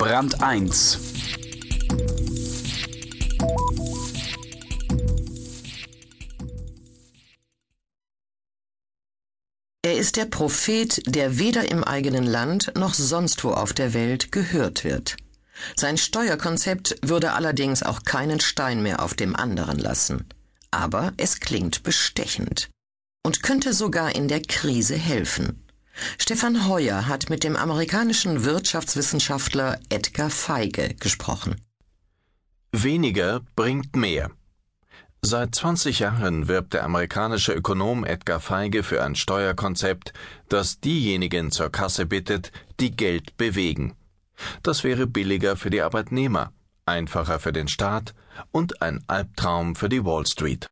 Brand 1 Er ist der Prophet, der weder im eigenen Land noch sonst wo auf der Welt gehört wird. Sein Steuerkonzept würde allerdings auch keinen Stein mehr auf dem anderen lassen. Aber es klingt bestechend und könnte sogar in der Krise helfen. Stefan Heuer hat mit dem amerikanischen Wirtschaftswissenschaftler Edgar Feige gesprochen. Weniger bringt mehr. Seit 20 Jahren wirbt der amerikanische Ökonom Edgar Feige für ein Steuerkonzept, das diejenigen zur Kasse bittet, die Geld bewegen. Das wäre billiger für die Arbeitnehmer, einfacher für den Staat und ein Albtraum für die Wall Street.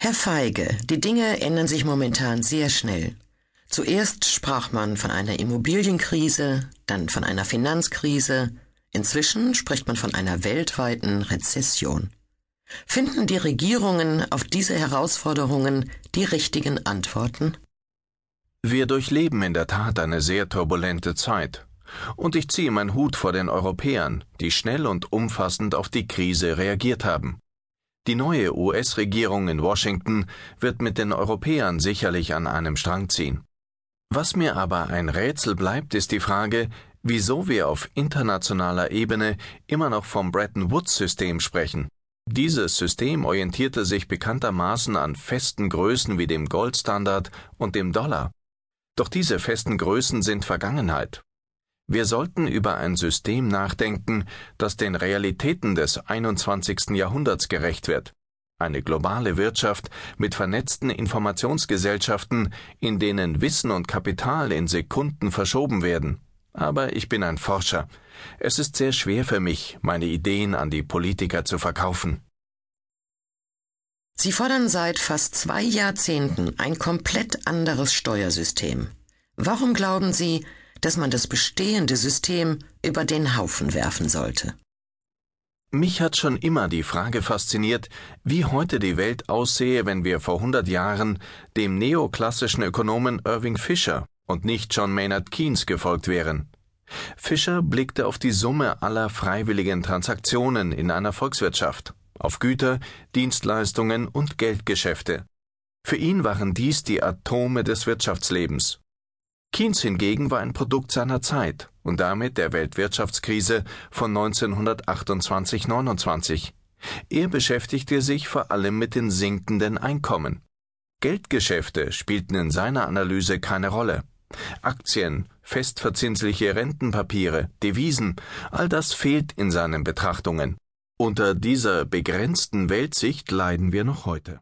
Herr Feige, die Dinge ändern sich momentan sehr schnell. Zuerst sprach man von einer Immobilienkrise, dann von einer Finanzkrise, inzwischen spricht man von einer weltweiten Rezession. Finden die Regierungen auf diese Herausforderungen die richtigen Antworten? Wir durchleben in der Tat eine sehr turbulente Zeit. Und ich ziehe meinen Hut vor den Europäern, die schnell und umfassend auf die Krise reagiert haben. Die neue US-Regierung in Washington wird mit den Europäern sicherlich an einem Strang ziehen. Was mir aber ein Rätsel bleibt, ist die Frage, wieso wir auf internationaler Ebene immer noch vom Bretton Woods-System sprechen. Dieses System orientierte sich bekanntermaßen an festen Größen wie dem Goldstandard und dem Dollar. Doch diese festen Größen sind Vergangenheit. Wir sollten über ein System nachdenken, das den Realitäten des 21. Jahrhunderts gerecht wird. Eine globale Wirtschaft mit vernetzten Informationsgesellschaften, in denen Wissen und Kapital in Sekunden verschoben werden. Aber ich bin ein Forscher. Es ist sehr schwer für mich, meine Ideen an die Politiker zu verkaufen. Sie fordern seit fast zwei Jahrzehnten ein komplett anderes Steuersystem. Warum glauben Sie, dass man das bestehende System über den Haufen werfen sollte? Mich hat schon immer die Frage fasziniert, wie heute die Welt aussehe, wenn wir vor 100 Jahren dem neoklassischen Ökonomen Irving Fisher und nicht John Maynard Keynes gefolgt wären. Fischer blickte auf die Summe aller freiwilligen Transaktionen in einer Volkswirtschaft, auf Güter, Dienstleistungen und Geldgeschäfte. Für ihn waren dies die Atome des Wirtschaftslebens. Keynes hingegen war ein Produkt seiner Zeit und damit der Weltwirtschaftskrise von 1928-29. Er beschäftigte sich vor allem mit den sinkenden Einkommen. Geldgeschäfte spielten in seiner Analyse keine Rolle. Aktien, festverzinsliche Rentenpapiere, Devisen, all das fehlt in seinen Betrachtungen. Unter dieser begrenzten Weltsicht leiden wir noch heute.